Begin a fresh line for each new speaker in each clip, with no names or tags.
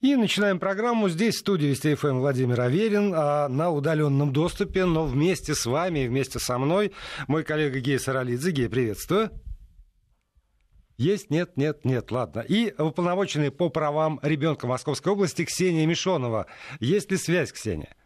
И начинаем программу. Здесь в студии Вести ФМ Владимир Аверин а на удаленном доступе, но вместе с вами вместе со мной мой коллега Гей Саралидзе. Гей, приветствую. Есть? Нет? Нет? Нет. Ладно. И уполномоченный по правам ребенка Московской области Ксения Мишонова. Есть ли связь, Ксения?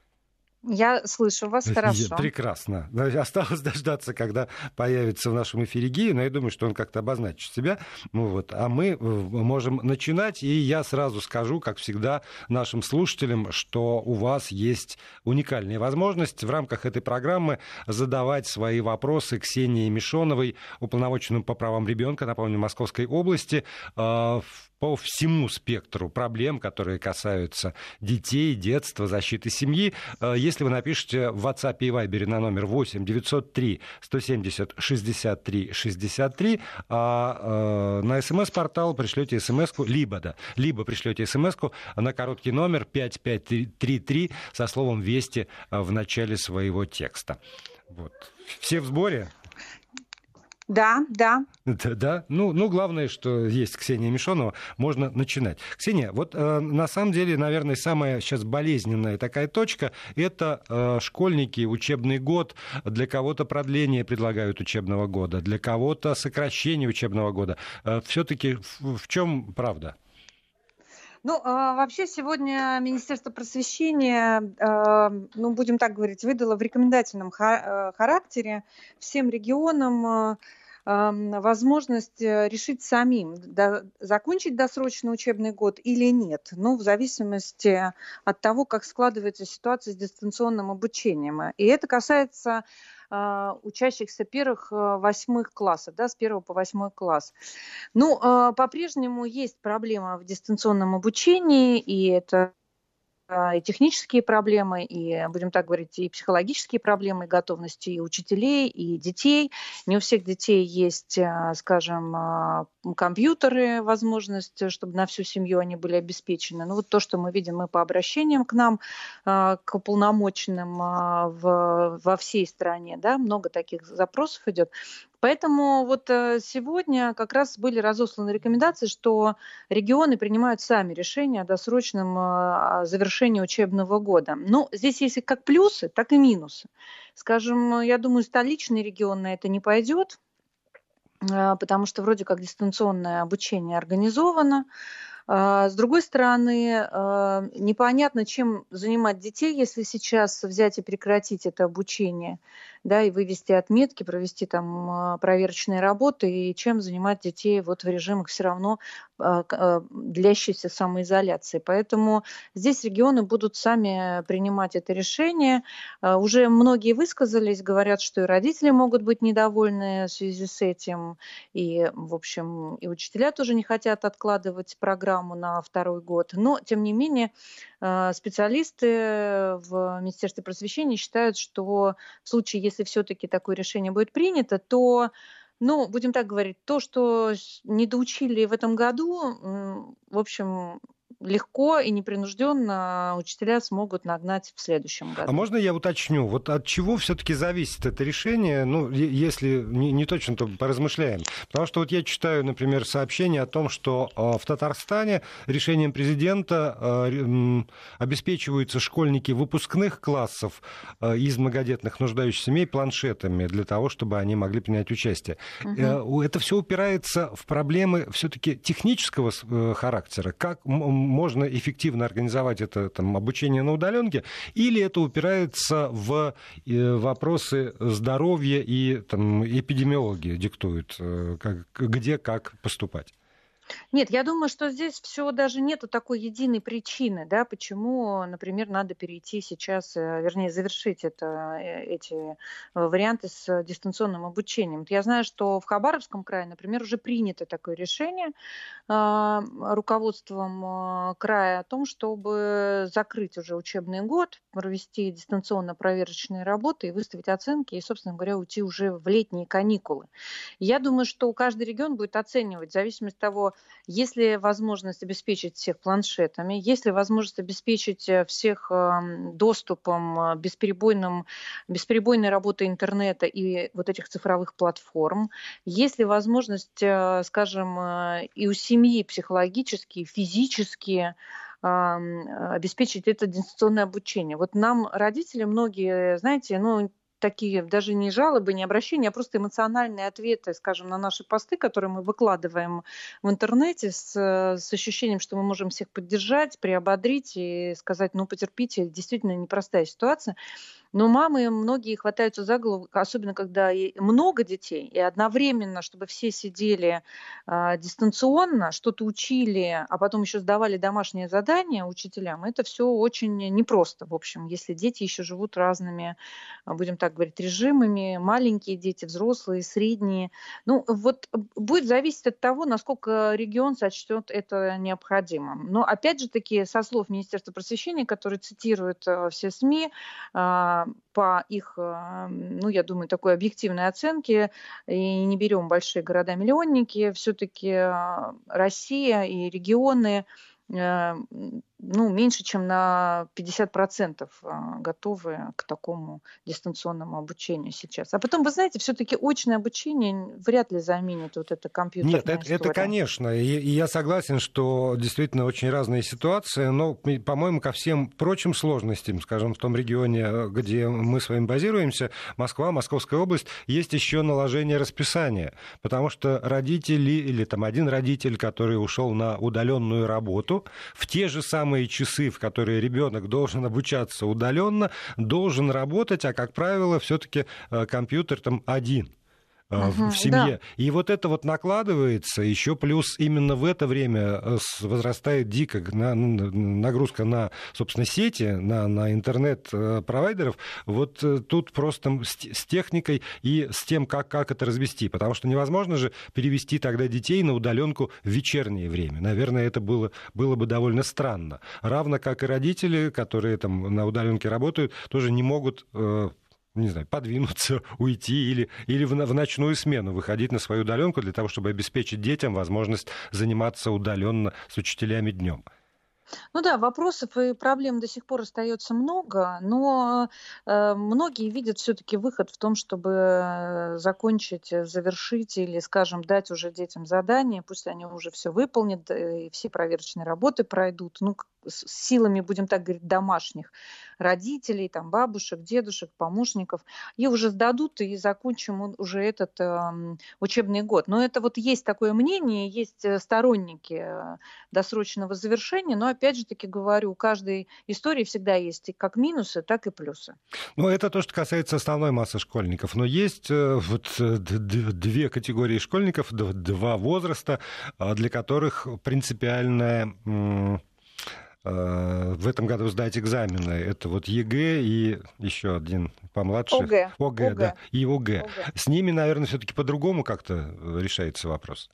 Я слышу вас хорошо.
Прекрасно. Осталось дождаться, когда появится в нашем эфире Гея, но я думаю, что он как-то обозначит себя. Ну, вот. А мы э, можем начинать, и я сразу скажу, как всегда, нашим слушателям, что у вас есть уникальная возможность в рамках этой программы задавать свои вопросы Ксении Мишоновой, уполномоченным по правам ребенка, напомню, Московской области, э, по всему спектру проблем, которые касаются детей, детства, защиты семьи. Э, если вы напишете в WhatsApp и Viber на номер 8 903 170 63 63, а э, на смс-портал пришлете смс-ку, либо, да, либо пришлете смс-ку на короткий номер 5533 со словом «Вести» в начале своего текста. Вот. Все в сборе?
Да, да.
Да, да. Ну, ну, главное, что есть Ксения Мишонова, можно начинать. Ксения, вот э, на самом деле, наверное, самая сейчас болезненная такая точка – это э, школьники, учебный год. Для кого-то продление предлагают учебного года, для кого-то сокращение учебного года. Э, Все-таки в, в чем правда?
Ну, а, вообще сегодня Министерство просвещения, а, ну, будем так говорить, выдало в рекомендательном э, характере всем регионам а, возможность э, решить самим, закончить досрочный учебный год или нет, ну, в зависимости от того, как складывается ситуация с дистанционным обучением. И это касается учащихся первых, а, восьмых классов, да, с первого по восьмой класс. Ну, а, по-прежнему есть проблема в дистанционном обучении, и это и технические проблемы, и, будем так говорить, и психологические проблемы, и готовности и учителей, и детей. Не у всех детей есть, скажем, компьютеры, возможность, чтобы на всю семью они были обеспечены. Ну вот то, что мы видим мы по обращениям к нам, к полномоченным в, во всей стране, да, много таких запросов идет. Поэтому вот э, сегодня как раз были разосланы рекомендации, что регионы принимают сами решение о досрочном э, завершении учебного года. Ну, здесь есть как плюсы, так и минусы. Скажем, я думаю, столичный регион на это не пойдет, э, потому что вроде как дистанционное обучение организовано, а, с другой стороны, непонятно, чем занимать детей, если сейчас взять и прекратить это обучение, да, и вывести отметки, провести там а, проверочные работы, и чем занимать детей вот в режимах все равно длящейся самоизоляции. Поэтому здесь регионы будут сами принимать это решение. Уже многие высказались, говорят, что и родители могут быть недовольны в связи с этим, и, в общем, и учителя тоже не хотят откладывать программу на второй год. Но, тем не менее, специалисты в Министерстве просвещения считают, что в случае, если все-таки такое решение будет принято, то ну, будем так говорить, то, что не доучили в этом году, в общем, легко и непринужденно учителя смогут нагнать в следующем году.
А можно я уточню, вот от чего все-таки зависит это решение, ну, если не, не точно, то поразмышляем. Потому что вот я читаю, например, сообщение о том, что э, в Татарстане решением президента э, обеспечиваются школьники выпускных классов э, из многодетных нуждающихся семей планшетами для того, чтобы они могли принять участие. Угу. Это все упирается в проблемы все-таки технического характера. Как можно эффективно организовать это там, обучение на удаленке, или это упирается в э, вопросы здоровья и там, эпидемиологии диктуют, э, как, где как поступать?
Нет, я думаю, что здесь все даже нету такой единой причины, да, почему, например, надо перейти сейчас, э, вернее, завершить это, э, эти э, варианты с дистанционным обучением. Я знаю, что в Хабаровском крае, например, уже принято такое решение э, руководством края о том, чтобы закрыть уже учебный год, провести дистанционно проверочные работы и выставить оценки и, собственно говоря, уйти уже в летние каникулы. Я думаю, что каждый регион будет оценивать в зависимости от того, есть ли возможность обеспечить всех планшетами, есть ли возможность обеспечить э, всех эм, доступом, э, бесперебойным, бесперебойной работой интернета и вот этих цифровых платформ, есть ли возможность, э, скажем, и у семьи психологически, физически обеспечить это дистанционное обучение. Вот нам родители многие, знаете, ну, такие даже не жалобы, не обращения, а просто эмоциональные ответы, скажем, на наши посты, которые мы выкладываем в интернете с, с ощущением, что мы можем всех поддержать, приободрить и сказать, ну, потерпите, действительно непростая ситуация. Но мамы многие хватаются за голову, особенно когда много детей, и одновременно, чтобы все сидели э, дистанционно, что-то учили, а потом еще сдавали домашние задания учителям, это все очень непросто, в общем, если дети еще живут разными, а, будем так говорить, режимами, маленькие дети, взрослые, средние. Ну, вот будет зависеть от того, насколько регион сочтет это необходимым. Но, опять же таки, со слов Министерства просвещения, которые цитируют э, все СМИ, по их, э, ну, я думаю, такой объективной оценке, и не берем большие города-миллионники, все-таки э, Россия и регионы ну, меньше, чем на 50% а, готовы к такому дистанционному обучению сейчас. А потом, вы знаете, все-таки очное обучение вряд ли заменит вот это компьютерное
Нет, это, это конечно. И, и я согласен, что действительно очень разные ситуации, но, по-моему, ко всем прочим сложностям, скажем, в том регионе, где мы с вами базируемся, Москва, Московская область, есть еще наложение расписания. Потому что родители или там один родитель, который ушел на удаленную работу в те же самые часы, в которые ребенок должен обучаться удаленно, должен работать, а, как правило, все-таки э, компьютер там один угу, в семье. Да. И вот это вот накладывается, еще плюс именно в это время э, возрастает дико нагрузка на, собственно, сети, на, на интернет-провайдеров. Вот э, тут просто с техникой и с тем, как, как это развести. Потому что невозможно же перевести тогда детей на удаленку в вечернее время. Наверное, это было, было бы довольно странно. Равно как и родители, которые там на удаленке работают, тоже не могут не знаю, подвинуться, уйти или, или в, в ночную смену выходить на свою удаленку для того, чтобы обеспечить детям возможность заниматься удаленно с учителями днем.
Ну да, вопросов и проблем до сих пор остается много, но э, многие видят все-таки выход в том, чтобы закончить, завершить или, скажем, дать уже детям задание, пусть они уже все выполнят и все проверочные работы пройдут. Ну, с силами, будем так говорить, домашних родителей, там, бабушек, дедушек, помощников, и уже сдадут и закончим уже этот э, учебный год. Но это вот есть такое мнение, есть э, сторонники э, досрочного завершения, но опять же таки говорю, у каждой истории всегда есть как минусы, так и плюсы.
Ну, это то, что касается основной массы школьников. Но есть э, вот две категории школьников, два возраста, для которых принципиальная в этом году сдать экзамены. Это вот ЕГЭ и еще один помладше.
ОГЭ.
ОГЭ, ОГЭ. да. И ОГЭ. ОГЭ. С ними, наверное, все-таки по-другому как-то решается вопрос.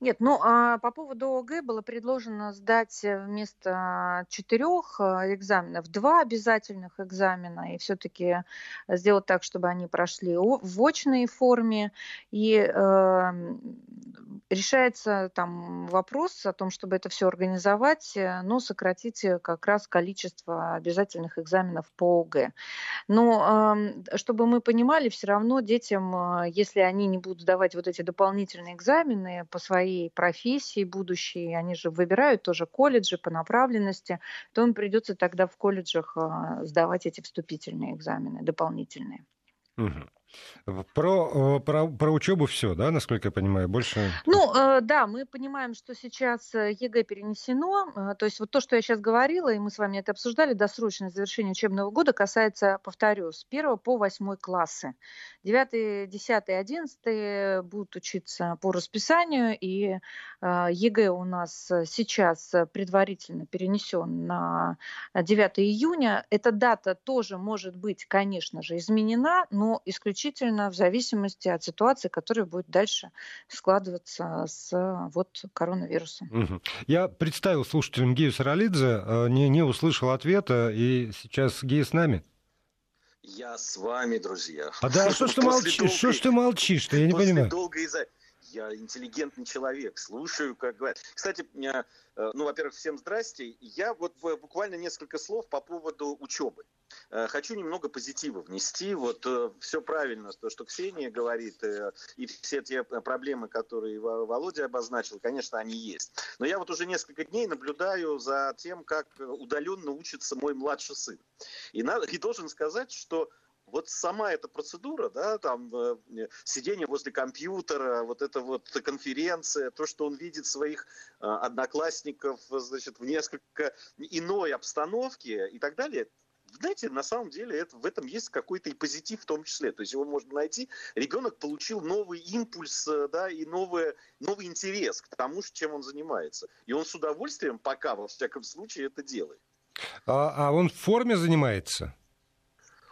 Нет, ну а по поводу ОГЭ было предложено сдать э, вместо четырех э, экзаменов два обязательных экзамена и все-таки сделать так, чтобы они прошли в очной форме. И э, решается там вопрос о том, чтобы это все организовать, э, но сократить как раз количество обязательных экзаменов по ОГЭ. Но э, чтобы мы понимали, все равно детям, если они не будут сдавать вот эти дополнительные экзамены по своей своей профессии будущей, они же выбирают тоже колледжи по направленности, то им придется тогда в колледжах а, сдавать эти вступительные экзамены дополнительные.
Угу. Про, э, про, про учебу все, да, насколько я понимаю, больше.
Ну, э, да, мы понимаем, что сейчас э, ЕГЭ перенесено. То есть вот то, что я сейчас говорила, и мы с вами это обсуждали, досрочное завершение учебного года касается, повторю, с 1 по 8 классы. 9, 10, 11 будут учиться по расписанию, и ЕГЭ у нас сейчас предварительно перенесен на 9 июня. Эта дата тоже может быть, конечно же, изменена, но исключительно исключительно в зависимости от ситуации, которая будет дальше складываться с вот коронавирусом.
Угу. Я представил слушателям Гею Саралидзе, э, не, не услышал ответа, и сейчас Гея с нами.
Я с вами, друзья.
А да, что ж ты молчишь? Что ж ты молчишь-то? Я не понимаю.
Долгой я интеллигентный человек, слушаю, как говорят. Кстати, э, ну, во-первых, всем здрасте. Я вот буквально несколько слов по поводу учебы. Э, хочу немного позитива внести. Вот э, все правильно, то, что Ксения говорит, и все те проблемы, которые Володя обозначил, конечно, они есть. Но я вот уже несколько дней наблюдаю за тем, как удаленно учится мой младший сын. И, надо, и должен сказать, что вот сама эта процедура, да, там э, сидение возле компьютера, вот эта вот конференция, то, что он видит своих э, одноклассников, значит, в несколько иной обстановке и так далее, знаете, на самом деле это, в этом есть какой-то и позитив в том числе. То есть его можно найти. Ребенок получил новый импульс, э, да, и новый, новый интерес к тому, чем он занимается. И он с удовольствием пока, во всяком случае, это делает.
А, а он в форме занимается?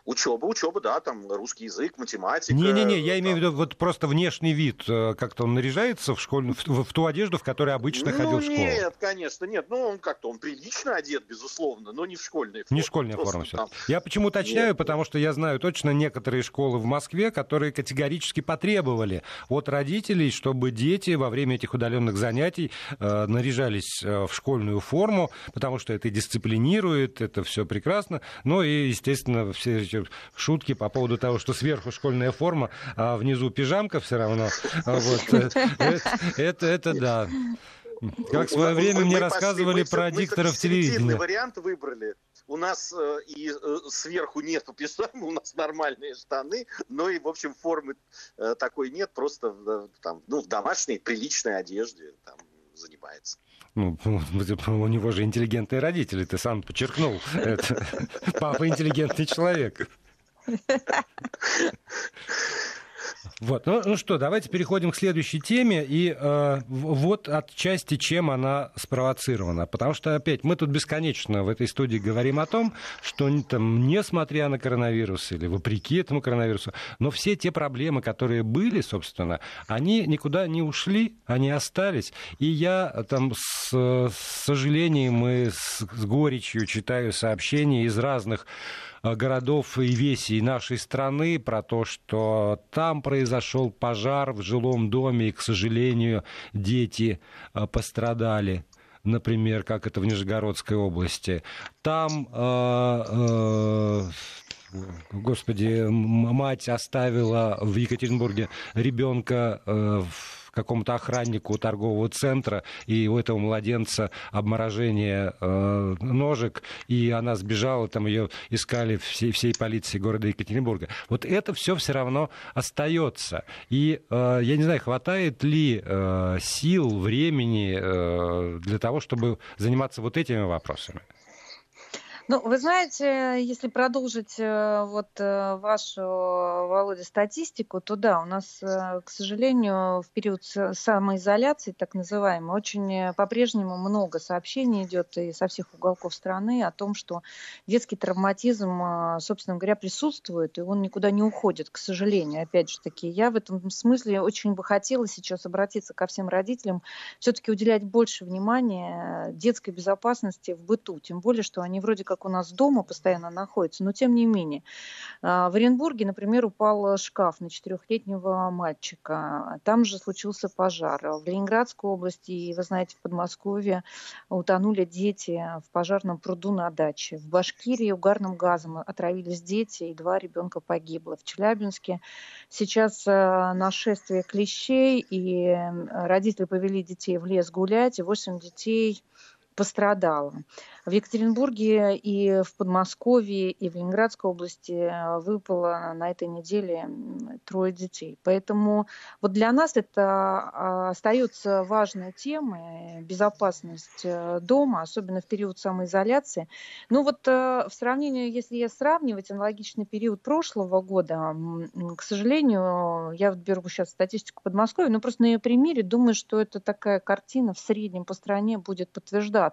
Учеба, учеба, да, там русский язык, математика.
Не-не-не, я там... имею в виду вот просто внешний вид, э, как-то он наряжается в, школь... в, в ту одежду, в которой обычно ну, ходил в школу.
Нет, конечно, нет. Ну, он как-то, он прилично одет, безусловно, но не в школьной форме.
Не школьная форма все. Там... Я почему уточняю, нет, потому что я знаю точно некоторые школы в Москве, которые категорически потребовали от родителей, чтобы дети во время этих удаленных занятий э, наряжались э, в школьную форму, потому что это дисциплинирует, это все прекрасно. Ну и, естественно, все эти шутки по поводу того, что сверху школьная форма, а внизу пижамка все равно. Вот. Э, э, это, это да. Как в свое время мне рассказывали про дикторов телевидения.
вариант выбрали. У нас э, и э, сверху нету пижамы, у нас нормальные штаны, но и, в общем, формы э, такой нет, просто э, там, ну, в домашней, приличной одежде там, занимается.
Ну, у него же интеллигентные родители, ты сам подчеркнул. Папа интеллигентный человек. Вот. Ну, ну что, давайте переходим к следующей теме. И э, вот отчасти чем она спровоцирована. Потому что, опять, мы тут бесконечно в этой студии говорим о том, что там, несмотря на коронавирус или вопреки этому коронавирусу, но все те проблемы, которые были, собственно, они никуда не ушли, они остались. И я там с, с сожалением и с, с горечью читаю сообщения из разных городов и весей нашей страны, про то, что там произошел пожар в жилом доме, и, к сожалению, дети э, пострадали например, как это в Нижегородской области. Там, э, э, господи, мать оставила в Екатеринбурге ребенка э, в какому-то охраннику торгового центра, и у этого младенца обморожение э, ножек, и она сбежала, там ее искали всей, всей полиции города Екатеринбурга. Вот это все все равно остается. И э, я не знаю, хватает ли э, сил, времени э, для того, чтобы заниматься вот этими вопросами.
Ну, вы знаете, если продолжить э, вот э, вашу, Володя, статистику, то да, у нас, э, к сожалению, в период самоизоляции, так называемой, очень по-прежнему много сообщений идет и со всех уголков страны о том, что детский травматизм, собственно говоря, присутствует, и он никуда не уходит, к сожалению. Опять же таки, я в этом смысле очень бы хотела сейчас обратиться ко всем родителям, все-таки уделять больше внимания детской безопасности в быту, тем более, что они вроде как как у нас дома постоянно находится, но тем не менее. А, в Оренбурге, например, упал шкаф на четырехлетнего мальчика. Там же случился пожар. В Ленинградской области и, вы знаете, в Подмосковье утонули дети в пожарном пруду на даче. В Башкирии угарным газом отравились дети, и два ребенка погибло. В Челябинске сейчас а, нашествие клещей, и родители повели детей в лес гулять, и восемь детей пострадало. В Екатеринбурге и в Подмосковье, и в Ленинградской области э, выпало на этой неделе трое детей. Поэтому вот для нас это а, остается важной темой, безопасность э, дома, особенно в период самоизоляции. Ну вот э, в сравнении, если я сравнивать аналогичный период прошлого года, к сожалению, я вот беру сейчас статистику Подмосковья, но просто на ее примере думаю, что это такая картина в среднем по стране будет подтверждаться.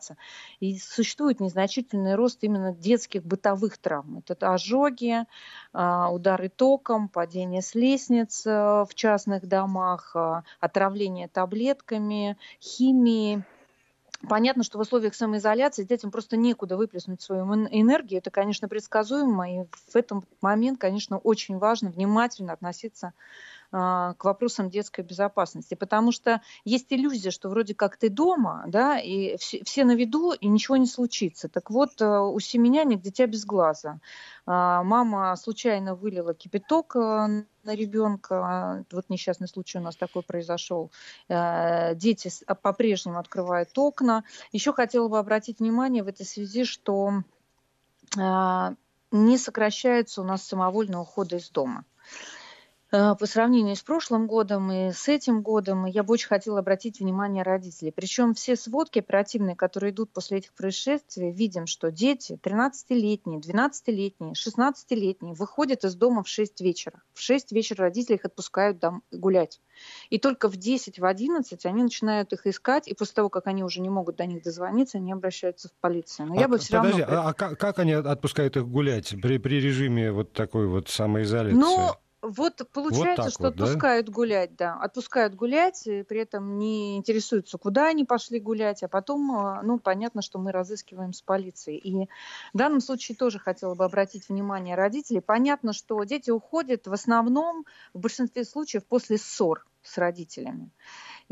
И существует незначительный рост именно детских бытовых травм. Это ожоги, а, удары током, падение с лестниц э, в частных домах, а, отравление таблетками, химией. Понятно, что в условиях самоизоляции детям просто некуда выплеснуть свою энергию. Это, конечно, предсказуемо. И в этом момент, конечно, очень важно внимательно относиться к вопросам детской безопасности, потому что есть иллюзия, что вроде как ты дома, да, и все, все на виду, и ничего не случится. Так вот, э, у семеняник дитя без глаза. А, мама случайно вылила кипяток э, на ребенка. Вот несчастный случай у нас такой произошел. Э, дети по-прежнему открывают окна. Еще хотела бы обратить внимание в этой связи, что не сокращается у нас самовольный ухода из дома. Э, по сравнению с прошлым годом и с этим годом, я бы очень хотела обратить внимание родителей. Причем все сводки оперативные, которые идут после этих происшествий, видим, что дети 13-летние, 12-летние, 16-летние выходят из дома в 6 вечера. В 6 вечера родители их отпускают дом гулять. И только в 10, в 11 они начинают их искать, и после того, как они уже не могут до них дозвониться, они обращаются в полицию.
Но а, я бы все подожди, равно... а, а как они отпускают их гулять при, при режиме вот такой вот самоизоляции?
Ну, вот получается, вот что вот, отпускают да? гулять, да, отпускают гулять, при этом не интересуются, куда они пошли гулять, а потом, а, ну, понятно, что мы разыскиваем с полицией. И в данном случае тоже хотела бы обратить внимание родителей. Понятно, что дети уходят в основном, в большинстве случаев, после ссор с родителями.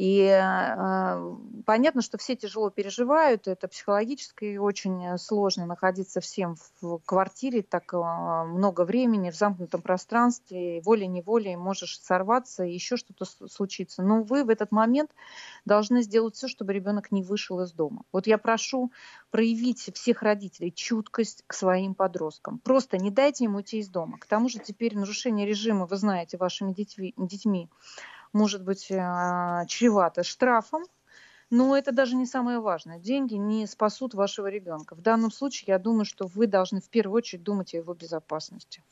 И э, понятно, что все тяжело переживают, это психологически очень сложно находиться всем в квартире так э, много времени, в замкнутом пространстве, волей-неволей можешь сорваться, и еще что-то случится. Но вы в этот момент должны сделать все, чтобы ребенок не вышел из дома. Вот я прошу проявить всех родителей чуткость к своим подросткам. Просто не дайте им уйти из дома. К тому же теперь нарушение режима, вы знаете, вашими детьми, детьми может быть э, чревато штрафом, но это даже не самое важное. Деньги не спасут вашего ребенка. В данном случае я думаю, что вы должны в первую очередь думать о его безопасности.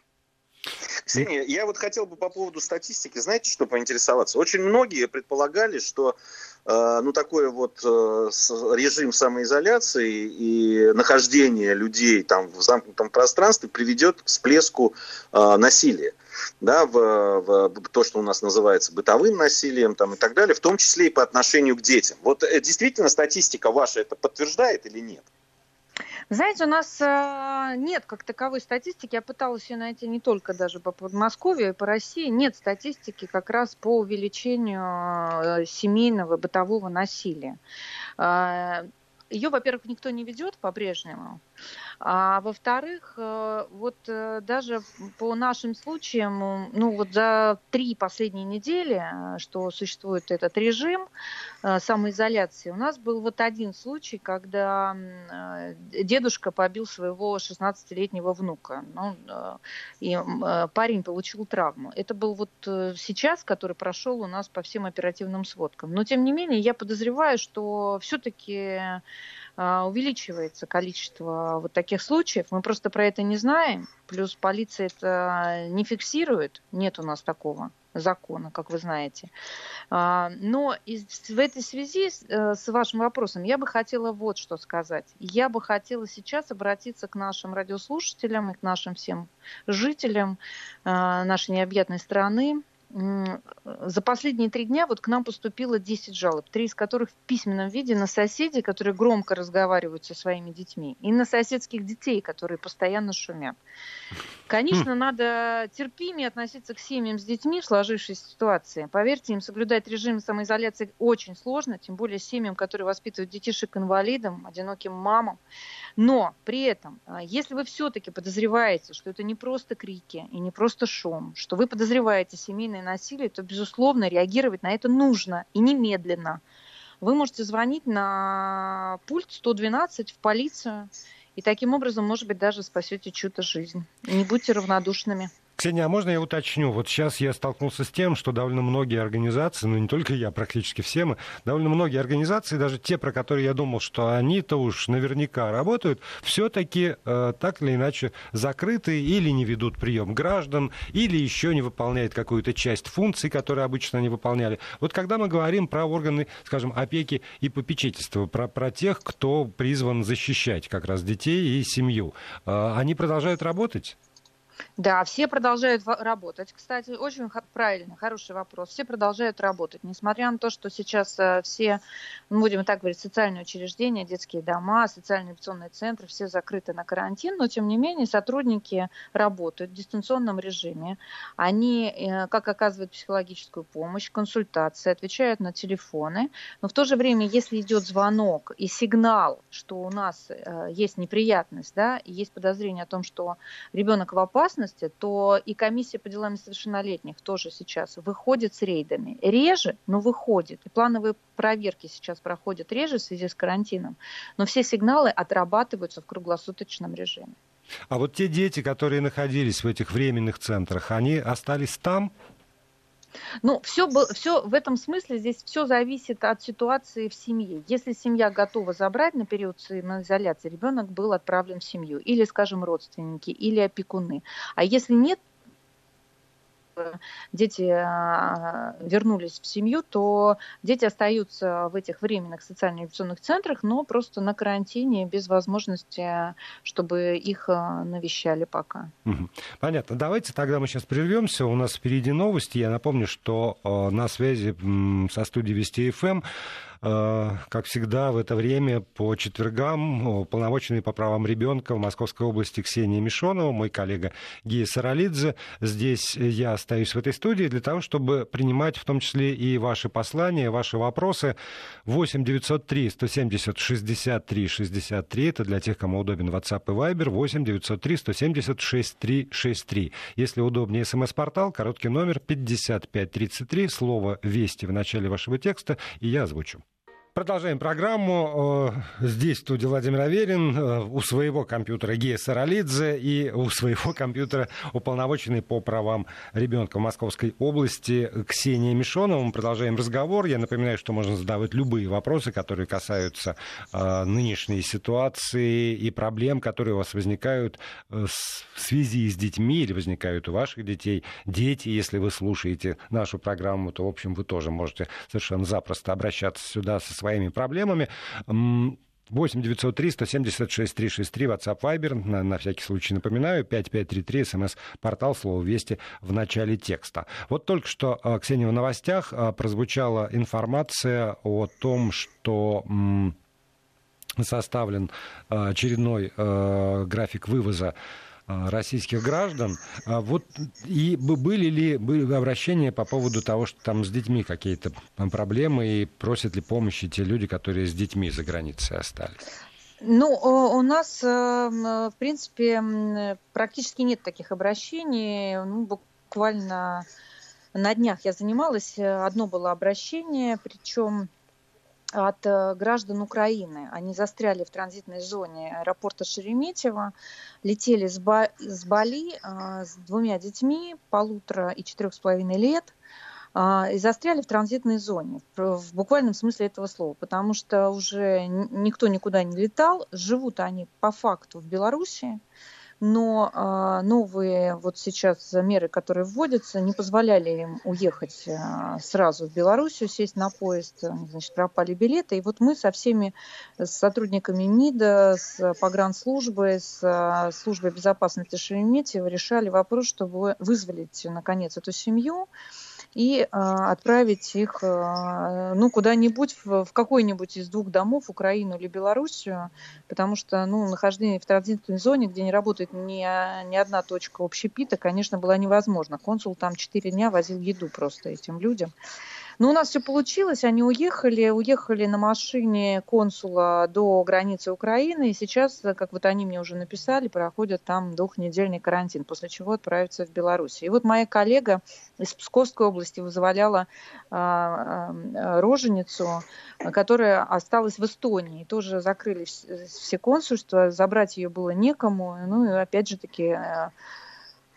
Ксения, я вот хотел бы по поводу статистики, знаете, что поинтересоваться? Очень многие предполагали, что э, ну такой вот э, режим самоизоляции и нахождение людей там в замкнутом пространстве приведет к всплеску э, насилия да, в, в то, что у нас называется бытовым насилием там, и так далее, в том числе и по отношению к детям. Вот э, действительно статистика ваша это подтверждает или нет?
Знаете, у нас э, нет как таковой статистики. Я пыталась ее найти не только даже по Подмосковью, и по России. Нет статистики как раз по увеличению э, семейного бытового насилия. Э, ее, во-первых, никто не ведет по-прежнему. А во-вторых, э, вот э, даже по нашим случаям, ну вот за три последние недели, э, что существует этот режим самоизоляции, у нас был вот один случай, когда дедушка побил своего 16-летнего внука. Ну, и парень получил травму. Это был вот сейчас, который прошел у нас по всем оперативным сводкам. Но тем не менее, я подозреваю, что все-таки увеличивается количество вот таких случаев. Мы просто про это не знаем. Плюс полиция это не фиксирует. Нет у нас такого закона, как вы знаете. А, но в этой связи э, с вашим вопросом я бы хотела вот что сказать. Я бы хотела сейчас обратиться к нашим радиослушателям и к нашим всем жителям а, нашей необъятной страны за последние три дня вот к нам поступило 10 жалоб, три из которых в письменном виде на соседей, которые громко разговаривают со своими детьми, и на соседских детей, которые постоянно шумят. Конечно, хм. надо терпимее относиться к семьям с детьми в сложившейся ситуации. Поверьте, им соблюдать режим самоизоляции очень сложно, тем более семьям, которые воспитывают детишек инвалидам, одиноким мамам. Но при этом, а, если вы все-таки подозреваете, что это не просто крики и не просто шум, что вы подозреваете семейное насилие, то, безусловно, реагировать на это нужно и немедленно. Вы можете звонить на пульт 112 в полицию, и таким образом, может быть, даже спасете чью-то жизнь. Не будьте равнодушными.
Ксения, а можно я уточню? Вот сейчас я столкнулся с тем, что довольно многие организации, ну не только я, практически все мы, довольно многие организации, даже те, про которые я думал, что они-то уж наверняка работают, все-таки э, так или иначе закрыты или не ведут прием граждан, или еще не выполняют какую-то часть функций, которые обычно они выполняли. Вот когда мы говорим про органы, скажем, опеки и попечительства, про, про тех, кто призван защищать как раз детей и семью, э, они продолжают работать?
Да, все продолжают работать. Кстати, очень правильно, хороший вопрос. Все продолжают работать, несмотря на то, что сейчас э, все, ну, будем так говорить, социальные учреждения, детские дома, социальные инвестиционные центры, все закрыты на карантин, но тем не менее сотрудники работают в дистанционном режиме. Они, э, как оказывают психологическую помощь, консультации, отвечают на телефоны, но в то же время, если идет звонок и сигнал, что у нас э, есть неприятность, да, и есть подозрение о том, что ребенок в опасности, безопасности, то и комиссия по делам несовершеннолетних тоже сейчас выходит с рейдами. Реже, но выходит. И плановые проверки сейчас проходят реже в связи с карантином, но все сигналы отрабатываются в круглосуточном режиме.
А вот те дети, которые находились в этих временных центрах, они остались там?
Ну, все, все в этом смысле здесь все зависит от ситуации в семье. Если семья готова забрать на период самоизоляции, ребенок был отправлен в семью, или, скажем, родственники, или опекуны. А если нет, дети а, вернулись в семью, то дети остаются в этих временных социально-инвестиционных центрах, но просто на карантине без возможности, чтобы их а, навещали пока.
Понятно. Давайте тогда мы сейчас прервемся. У нас впереди новости. Я напомню, что а, на связи со студией Вести ФМ как всегда, в это время по четвергам полномоченный по правам ребенка в Московской области Ксения Мишонова, мой коллега Гия Саралидзе. Здесь я остаюсь в этой студии для того, чтобы принимать в том числе и ваши послания, ваши вопросы. 8 903 170 63 63. Это для тех, кому удобен WhatsApp и Viber. 8 903 170 63 63. Если удобнее смс-портал, короткий номер 5533, слово «Вести» в начале вашего текста, и я озвучу. Продолжаем программу. Э, здесь в студии Владимир Аверин, э, у своего компьютера Гея Саралидзе и у своего компьютера уполномоченный по правам ребенка в Московской области Ксения Мишонова. Мы продолжаем разговор. Я напоминаю, что можно задавать любые вопросы, которые касаются э, нынешней ситуации и проблем, которые у вас возникают в связи с детьми или возникают у ваших детей. Дети, если вы слушаете нашу программу, то, в общем, вы тоже можете совершенно запросто обращаться сюда со своими своими проблемами. 8 903 176 363 WhatsApp Viber. На, на всякий случай напоминаю. 5533 смс-портал слово «Вести» в начале текста. Вот только что, а, Ксения, в новостях а, прозвучала информация о том, что составлен а, очередной график вывоза российских граждан. А вот и были ли были обращения по поводу того, что там с детьми какие-то проблемы и просят ли помощи те люди, которые с детьми за границей остались?
Ну, у нас, э, в принципе, практически нет таких обращений. Ну, буквально на днях я занималась, э, одно было обращение, причем от э, граждан Украины. Они застряли в транзитной зоне аэропорта Шереметьево, летели с, Ба- с Бали э, с двумя детьми, полутора и четырех с половиной лет, э, и застряли в транзитной зоне, в, буквальном смысле этого слова, потому что уже никто никуда не летал, живут они по факту в Беларуси, но э, новые вот сейчас меры, которые вводятся, не позволяли им уехать э, сразу в Белоруссию, сесть на поезд, значит, пропали билеты. И вот мы со всеми с сотрудниками МИДа, с погранслужбой, с э, службой безопасности Шереметьево решали вопрос, чтобы вызволить, наконец, эту семью и а, отправить их а, ну, куда-нибудь, в, в какой-нибудь из двух домов, Украину или Белоруссию, потому что ну, нахождение в транзитной зоне, где не работает ни, ни одна точка общепита, конечно, было невозможно. Консул там четыре дня возил еду просто этим людям. Но у нас все получилось, они уехали, уехали на машине консула до границы Украины, и сейчас, как вот они мне уже написали, проходят там двухнедельный карантин, после чего отправятся в Беларусь. И вот моя коллега из Псковской области вызволяла а, а, роженицу, которая осталась в Эстонии. Тоже закрыли все консульства, забрать ее было некому. Ну и опять же таки а,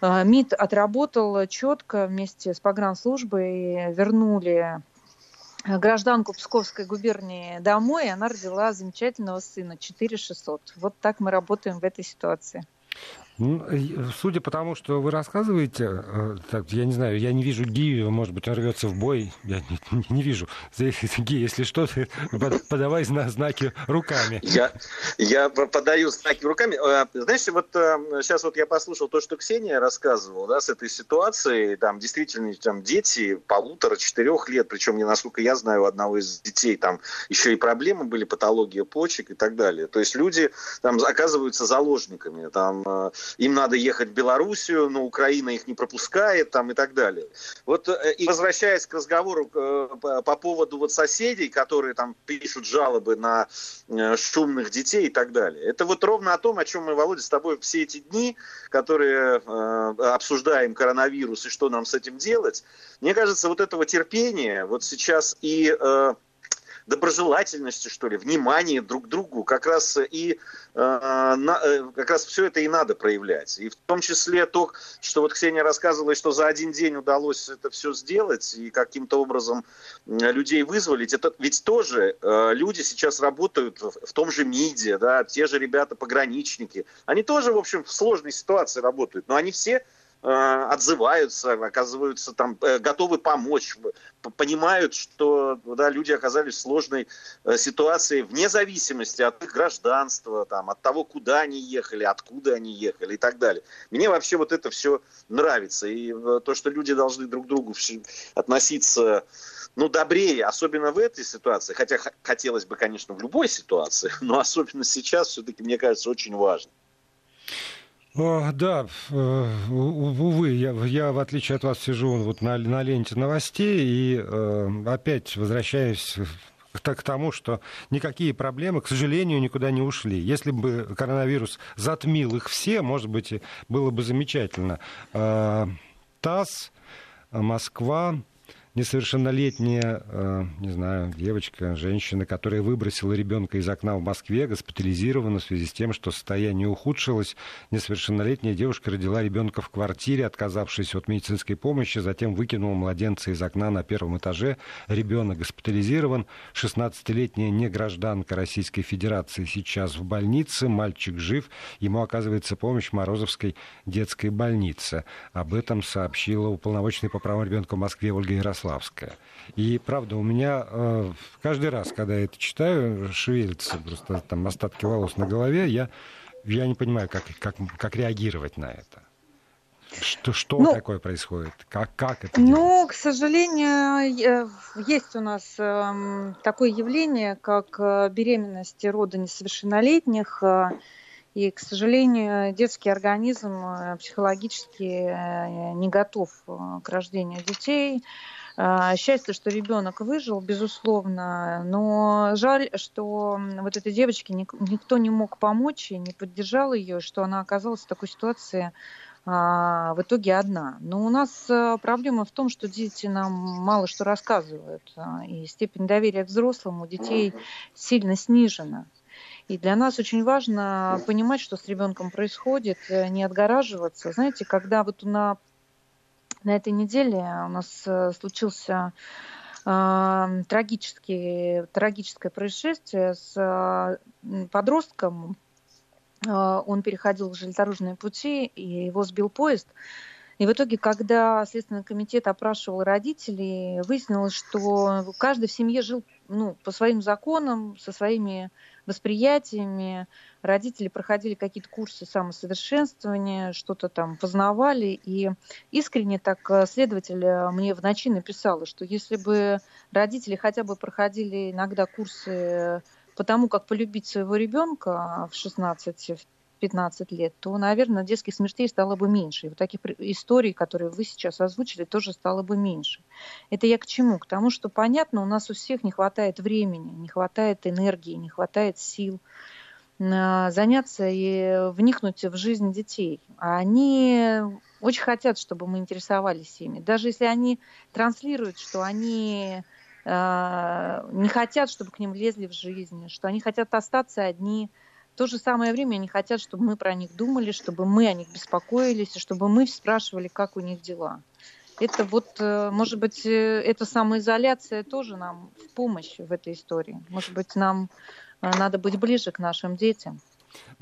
МИД отработал четко вместе с погранслужбой, вернули гражданку Псковской губернии домой, и она родила замечательного сына, 4600. Вот так мы работаем в этой ситуации.
Ну, судя по тому, что вы рассказываете, э, так, я не знаю, я не вижу Гию, может быть, он рвется в бой, я не, не, не вижу. Ги, если что, ты подавай на знаки руками.
Я, я подаю знаки руками. Э, знаешь, вот сейчас э, вот я послушал то, что Ксения рассказывала, да, с этой ситуацией, там действительно там дети полутора-четырех лет, причем, насколько я знаю, у одного из детей там еще и проблемы были, патология почек и так далее. То есть люди там оказываются заложниками, там им надо ехать в Белоруссию, но Украина их не пропускает там и так далее. Вот э, и возвращаясь к разговору э, по поводу вот соседей, которые там пишут жалобы на э, шумных детей и так далее. Это вот ровно о том, о чем мы, Володя, с тобой все эти дни, которые обсуждаем коронавирус и что нам с этим делать. Мне кажется, вот этого терпения вот сейчас и доброжелательности, что ли, внимания друг к другу, как раз и э, э, как раз все это и надо проявлять. И в том числе то, что вот Ксения рассказывала, что за один день удалось это все сделать и каким-то образом людей вызволить. Это ведь тоже э, люди сейчас работают в, в том же МИДе, да, те же ребята-пограничники. Они тоже, в общем, в сложной ситуации работают, но они все отзываются, оказываются там э, готовы помочь, понимают, что да, люди оказались в сложной э, ситуации вне зависимости от их гражданства, там, от того, куда они ехали, откуда они ехали и так далее. Мне вообще вот это все нравится. И то, что люди должны друг к другу относиться ну, добрее, особенно в этой ситуации, хотя хотелось бы, конечно, в любой ситуации, но особенно сейчас все-таки, мне кажется, очень важно.
Да, э, увы, я, я в отличие от вас сижу вот на, на ленте новостей и э, опять возвращаюсь к тому, что никакие проблемы, к сожалению, никуда не ушли. Если бы коронавирус затмил их все, может быть, было бы замечательно. Э, ТАСС, Москва, несовершеннолетняя, э, не знаю, девочка, женщина, которая выбросила ребенка из окна в Москве, госпитализирована в связи с тем, что состояние ухудшилось. Несовершеннолетняя девушка родила ребенка в квартире, отказавшись от медицинской помощи, затем выкинула младенца из окна на первом этаже. Ребенок госпитализирован. 16-летняя негражданка Российской Федерации сейчас в больнице. Мальчик жив. Ему оказывается помощь в Морозовской детской больнице. Об этом сообщила уполномоченный по правам ребенка в Москве Ольга Ярославовна Ярославская. И правда, у меня э, каждый раз, когда я это читаю, шевелится просто там остатки волос на голове, я, я не понимаю, как, как, как реагировать на это. Что, что ну, такое происходит? Как, как это
Ну, делается? к сожалению, есть у нас э, такое явление, как э, беременность и роды несовершеннолетних. Э, и, к сожалению, детский организм э, психологически не готов к рождению детей. А, счастье, что ребенок выжил, безусловно, но жаль, что вот этой девочке никто не мог помочь и не поддержал ее, что она оказалась в такой ситуации а, в итоге одна. Но у нас а, проблема в том, что дети нам мало что рассказывают, и степень доверия к взрослым у детей сильно снижена. И для нас очень важно понимать, что с ребенком происходит, э, не отгораживаться. Знаете, когда вот на на этой неделе у нас э, случился э, трагический, трагическое происшествие с э, подростком. Э, он переходил железнодорожные пути, и его сбил поезд. И в итоге, когда Следственный комитет опрашивал родителей, выяснилось, что каждый в семье жил ну, по своим законам, со своими восприятиями. Родители проходили какие-то курсы самосовершенствования, что-то там познавали. И искренне так э, следователь э, мне в ночи написала, что если бы родители хотя бы проходили иногда курсы по тому, как полюбить своего ребенка в 16, 15 лет, то, наверное, детских смертей стало бы меньше. И вот таких историй, которые вы сейчас озвучили, тоже стало бы меньше. Это я к чему? К тому, что, понятно, у нас у всех не хватает времени, не хватает энергии, не хватает сил заняться и вникнуть в жизнь детей. А они очень хотят, чтобы мы интересовались ими. Даже если они транслируют, что они э, не хотят, чтобы к ним лезли в жизнь, что они хотят остаться одни – в то же самое время они хотят, чтобы мы про них думали, чтобы мы о них беспокоились, чтобы мы спрашивали, как у них дела. Это вот, э, может быть, э, эта самоизоляция тоже нам в помощь в этой истории. Может быть, нам э, надо быть ближе к нашим детям.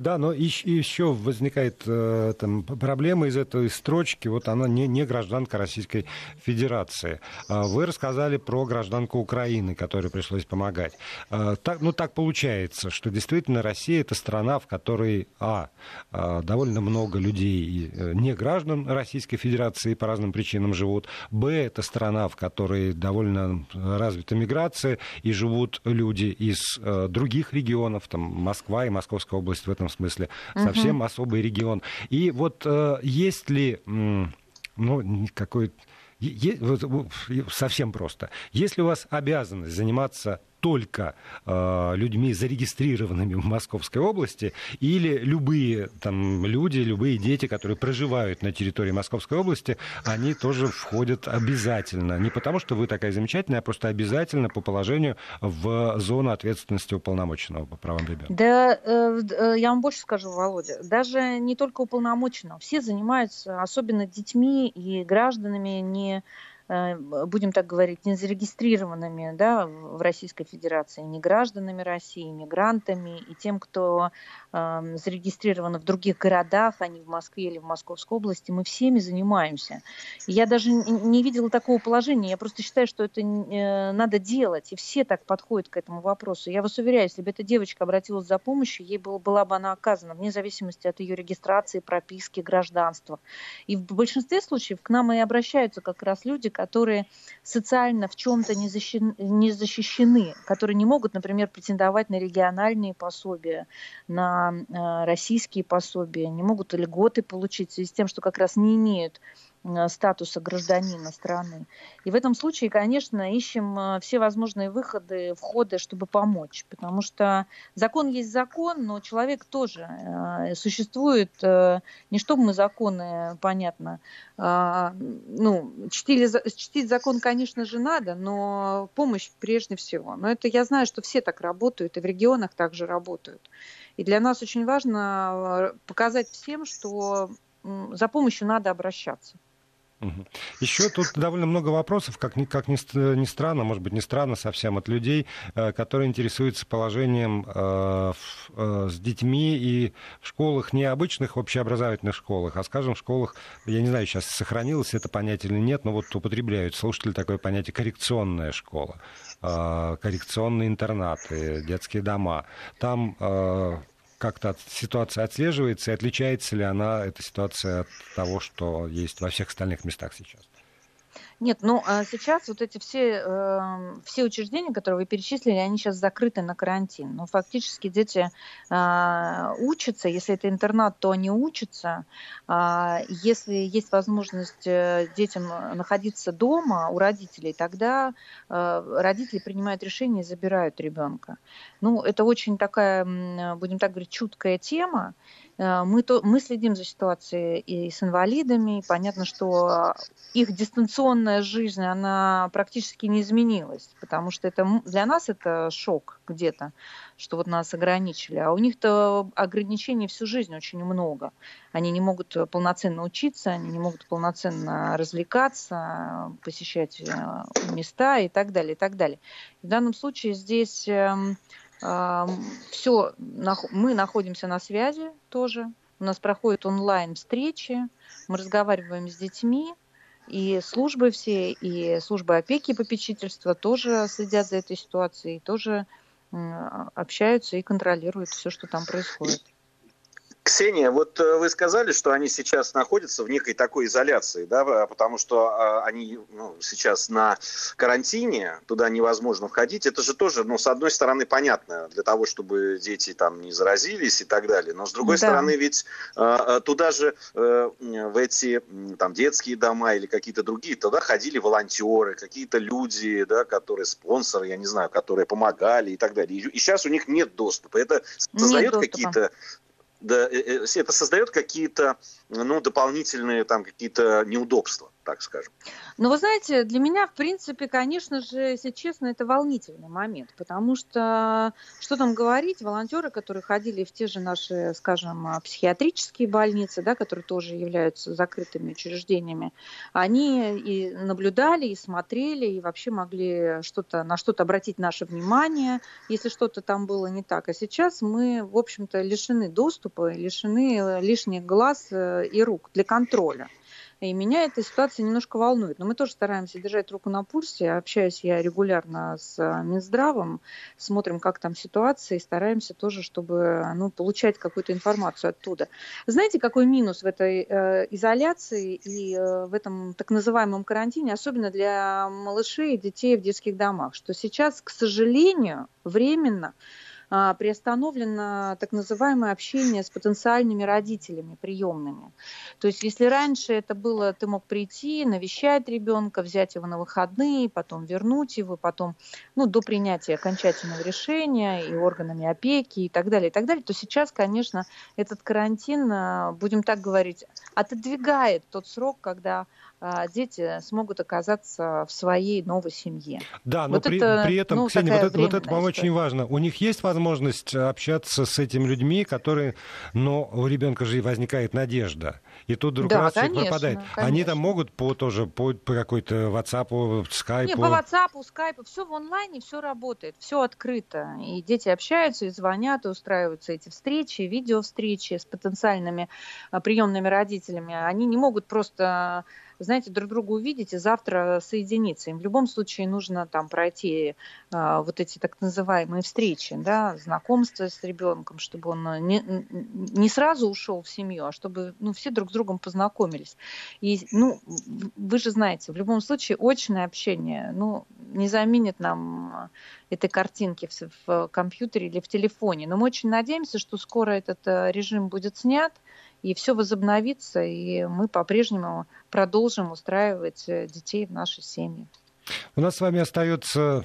Да, но еще возникает э, там, проблема из этой строчки. Вот она не, не гражданка Российской Федерации. А вы рассказали про гражданку Украины, которой пришлось помогать. А, так, ну, так получается, что действительно Россия это страна, в которой, а, а довольно много людей, э, не граждан Российской Федерации по разным причинам живут, б, это страна, в которой довольно развита миграция, и живут люди из э, других регионов, там Москва и Московская область в этом смысле угу. совсем особый регион. И вот э, есть ли, ну, какой совсем просто. Если у вас обязанность заниматься только э, людьми, зарегистрированными в Московской области, или любые там люди, любые дети, которые проживают на территории Московской области, они тоже входят обязательно. Не потому, что вы такая замечательная, а просто обязательно по положению в зону ответственности уполномоченного по правам ребенка.
Да, э, э, я вам больше скажу, Володя, даже не только уполномоченного, все занимаются, особенно детьми и гражданами не будем так говорить, не зарегистрированными да, в Российской Федерации, не гражданами России, мигрантами и тем, кто э, зарегистрирован в других городах, а не в Москве или в Московской области, мы всеми занимаемся. Я даже не видела такого положения, я просто считаю, что это э, надо делать, и все так подходят к этому вопросу. Я вас уверяю, если бы эта девочка обратилась за помощью, ей было, была бы она оказана, вне зависимости от ее регистрации, прописки, гражданства. И в большинстве случаев к нам и обращаются как раз люди, которые социально в чем-то не, защищены, не защищены, которые не могут, например, претендовать на региональные пособия, на э, российские пособия, не могут льготы получить в связи с тем, что как раз не имеют статуса гражданина страны. И в этом случае, конечно, ищем э, все возможные выходы, входы, чтобы помочь. Потому что закон есть закон, но человек тоже э, существует. Не чтобы мы законы, понятно, ну, чтили, чтить закон, конечно же, надо, но помощь прежде всего. Но это я знаю, что все так работают, и в регионах также работают. И для нас очень важно показать всем, что за помощью надо обращаться.
Еще тут довольно много вопросов, как ни, как ни, ни странно, может быть, не странно совсем, от людей, э, которые интересуются положением э, э, с детьми и в школах, не обычных общеобразовательных школах, а, скажем, в школах, я не знаю, сейчас сохранилось это понятие или нет, но вот употребляют слушатели такое понятие коррекционная школа, коррекционные интернаты, детские дома. Там как-то ситуация отслеживается, и отличается ли она, эта ситуация, от того, что есть во всех остальных местах сейчас?
Нет, ну а сейчас вот эти все, э, все учреждения, которые вы перечислили, они сейчас закрыты на карантин. Ну, фактически дети э, учатся, если это интернат, то они учатся. Э, если есть возможность э, детям находиться дома у родителей, тогда э, родители принимают решение и забирают ребенка. Ну, это очень такая, будем так говорить, чуткая тема. Э, мы, то, мы следим за ситуацией и с инвалидами. Понятно, что их дистанционная жизнь, она практически не изменилась, потому что это, для нас это шок где-то, что вот нас ограничили. А у них-то ограничений всю жизнь очень много. Они не могут полноценно учиться, они не могут полноценно развлекаться, посещать э, места и так далее, и так далее. В данном случае здесь эм, все, мы находимся на связи тоже. У нас проходят онлайн встречи, мы разговариваем с детьми, и службы все, и службы опеки и попечительства тоже следят за этой ситуацией, тоже общаются и контролируют все, что там происходит.
Ксения, вот э, вы сказали, что они сейчас находятся в некой такой изоляции, да, потому что а, они ну, сейчас на карантине, туда невозможно входить. Это же тоже, ну, с одной стороны, понятно, для того, чтобы дети там не заразились и так далее. Но с другой да. стороны, ведь а, а, туда же э, в эти там детские дома или какие-то другие, туда ходили волонтеры, какие-то люди, да, которые спонсоры, я не знаю, которые помогали и так далее. И сейчас у них нет доступа. Это создает какие-то да, э, э, это создает какие-то ну, дополнительные там какие-то неудобства так скажем.
Ну, вы знаете, для меня, в принципе, конечно же, если честно, это волнительный момент, потому что, что там говорить, волонтеры, которые ходили в те же наши, скажем, психиатрические больницы, да, которые тоже являются закрытыми учреждениями, они и наблюдали, и смотрели, и вообще могли что-то, на что-то обратить наше внимание, если что-то там было не так. А сейчас мы, в общем-то, лишены доступа, лишены лишних глаз э, и рук для контроля. И меня эта ситуация немножко волнует. Но мы тоже стараемся держать руку на пульсе. Общаюсь я регулярно с а, Минздравом, смотрим, как там ситуация, и стараемся тоже, чтобы ну, получать какую-то информацию оттуда. Знаете, какой минус в этой э, изоляции и э, в этом так называемом карантине, особенно для малышей и детей в детских домах, что сейчас, к сожалению, временно приостановлено так называемое общение с потенциальными родителями приемными. То есть если раньше это было, ты мог прийти, навещать ребенка, взять его на выходные, потом вернуть его, потом, ну, до принятия окончательного решения и органами опеки и так далее, и так далее, то сейчас, конечно, этот карантин, а, будем так говорить, отодвигает тот срок, когда а, дети смогут оказаться в своей новой семье.
Да, но вот при, это, при этом, ну, Ксения, вот это, вот это, по-моему, очень важно. У них есть возможность общаться с этими людьми, которые, но у ребенка же возникает надежда. И тут вдруг да, раз конечно, пропадает. Конечно. Они там могут по тоже по, по какой-то WhatsApp, Skype.
Не, по WhatsApp, Skype, все в онлайне, все работает, все открыто. И дети общаются, и звонят, и устраиваются эти встречи, видеовстречи с потенциальными а, приемными родителями. Они не могут просто знаете, друг друга увидеть и завтра соединиться. Им в любом случае нужно там пройти а, вот эти так называемые встречи, да, знакомство с ребенком, чтобы он не, не сразу ушел в семью, а чтобы ну, все друг с другом познакомились. И, ну, вы же знаете, в любом случае очное общение, ну, не заменит нам этой картинки в, в компьютере или в телефоне. Но мы очень надеемся, что скоро этот э, режим будет снят, и все возобновится, и мы по-прежнему продолжим устраивать э, детей в нашей семье.
У нас с вами остается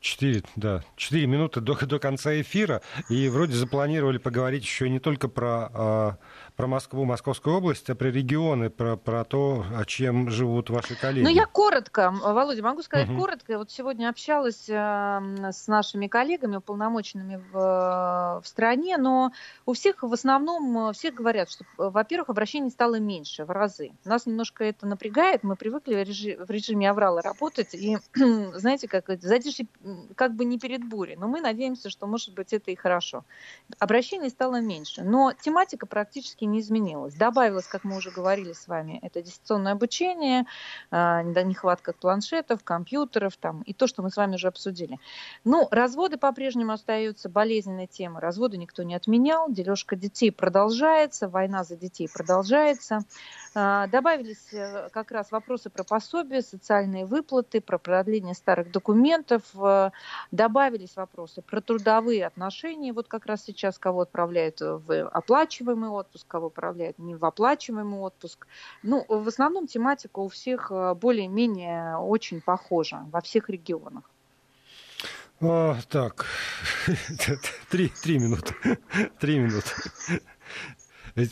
4, да, 4 минуты до, до конца эфира, и вроде запланировали поговорить еще не только про а, про Москву, Московскую область, а про регионы, про, про то, о чем живут ваши коллеги.
Ну, я коротко, Володя, могу сказать угу. коротко. Вот сегодня общалась э, с нашими коллегами, уполномоченными в, в стране, но у всех в основном, все говорят, что, во-первых, обращений стало меньше в разы. Нас немножко это напрягает, мы привыкли в, режи, в режиме аврала работать, и, знаете, как затишье как бы не перед бурей, но мы надеемся, что, может быть, это и хорошо. Обращений стало меньше, но тематика практически не изменилось. Добавилось, как мы уже говорили с вами, это дистанционное обучение, а, нехватка планшетов, компьютеров там, и то, что мы с вами уже обсудили. Ну, разводы по-прежнему остаются болезненной темой. Разводы никто не отменял, дележка детей продолжается, война за детей продолжается. А, добавились э, как раз вопросы про пособия, социальные выплаты, про продление старых документов. Э, добавились вопросы про трудовые отношения. Вот как раз сейчас кого отправляют в оплачиваемый отпуск, кого отправляют не в оплачиваемый отпуск. Ну, в основном тематика у всех э, более-менее очень похожа во всех регионах.
О, так, три, три минуты. Три минуты.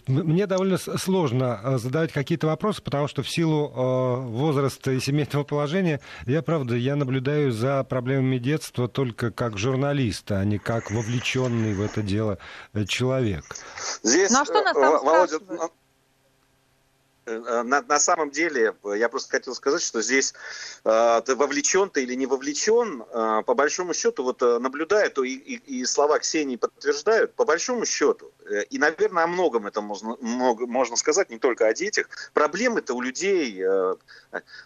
Мне довольно сложно э, задавать какие-то вопросы, потому что в силу э, возраста и семейного положения я, правда, я наблюдаю за проблемами детства только как журналист, а не как вовлеченный в это дело э, человек.
Здесь, ну, а что нас там Володя,
на, на самом деле, я просто хотел сказать, что здесь э, ты вовлечен ты или не вовлечен, э, по большому счету, вот э, наблюдая, то и, и, и слова Ксении подтверждают, по большому счету, э, и, наверное, о многом это можно, много, можно сказать, не только о детях, проблемы-то у людей, э,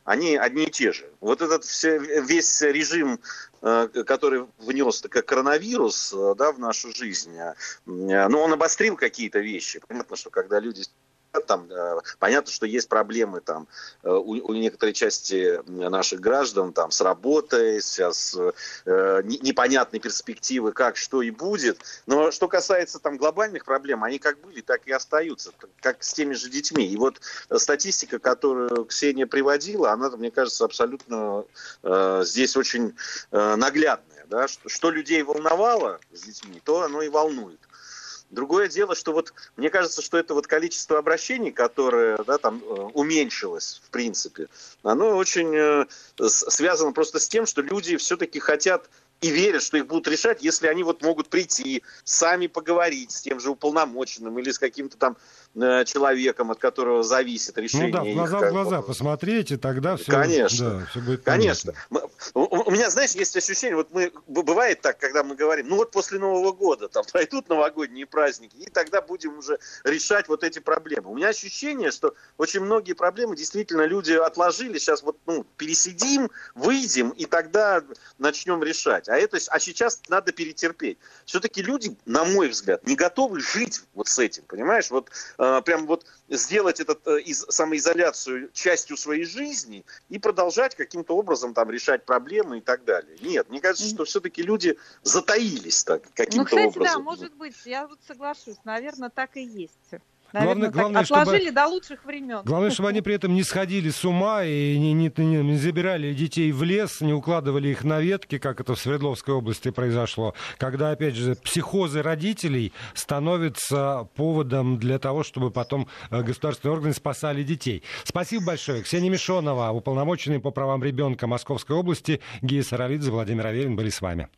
они одни и те же. Вот этот все, весь режим э, который внес как коронавирус э, да, в нашу жизнь, ну, он обострил какие-то вещи. Понятно, что когда люди там э, понятно, что есть проблемы там э, у, у некоторой части наших граждан там с работой, с э, непонятной перспективы, как что и будет. Но что касается там глобальных проблем, они как были, так и остаются, как с теми же детьми. И вот статистика, которую Ксения приводила, она, мне кажется, абсолютно э, здесь очень э, наглядная. Да? Что, что людей волновало с детьми, то оно и волнует. Другое дело, что вот мне кажется, что это вот количество обращений, которое да, там э, уменьшилось, в принципе, оно очень э, связано просто с тем, что люди все-таки хотят и верят, что их будут решать, если они вот могут прийти, сами поговорить с тем же уполномоченным или с каким-то там человеком, от которого зависит решение.
Ну да, в глаза их, в глаза посмотреть, и тогда все,
Конечно,
да, все будет
Конечно. Понятно. У меня, знаешь, есть ощущение, вот мы, бывает так, когда мы говорим, ну вот после Нового года там пройдут новогодние праздники, и тогда будем уже решать вот эти проблемы. У меня ощущение, что очень многие проблемы действительно люди отложили, сейчас вот ну, пересидим, выйдем, и тогда начнем решать. А, это, а сейчас надо перетерпеть. Все-таки люди, на мой взгляд, не готовы жить вот с этим, понимаешь? Вот э, прям вот сделать этот э, из, самоизоляцию частью своей жизни и продолжать каким-то образом там решать проблемы и так далее. Нет, мне кажется, что все-таки люди затаились так каким-то
ну, кстати,
образом.
да, может быть, я вот соглашусь, наверное, так и есть.
Наверное, главное,
главное, отложили чтобы, до лучших времен.
Главное, чтобы они при этом не сходили с ума и не, не, не, не забирали детей в лес, не укладывали их на ветки, как это в Свердловской области произошло, когда, опять же, психозы родителей становятся поводом для того, чтобы потом э, государственные органы спасали детей. Спасибо большое. Ксения Мишонова, уполномоченный по правам ребенка Московской области, Гия Саралидзе, Владимир Аверин были с вами.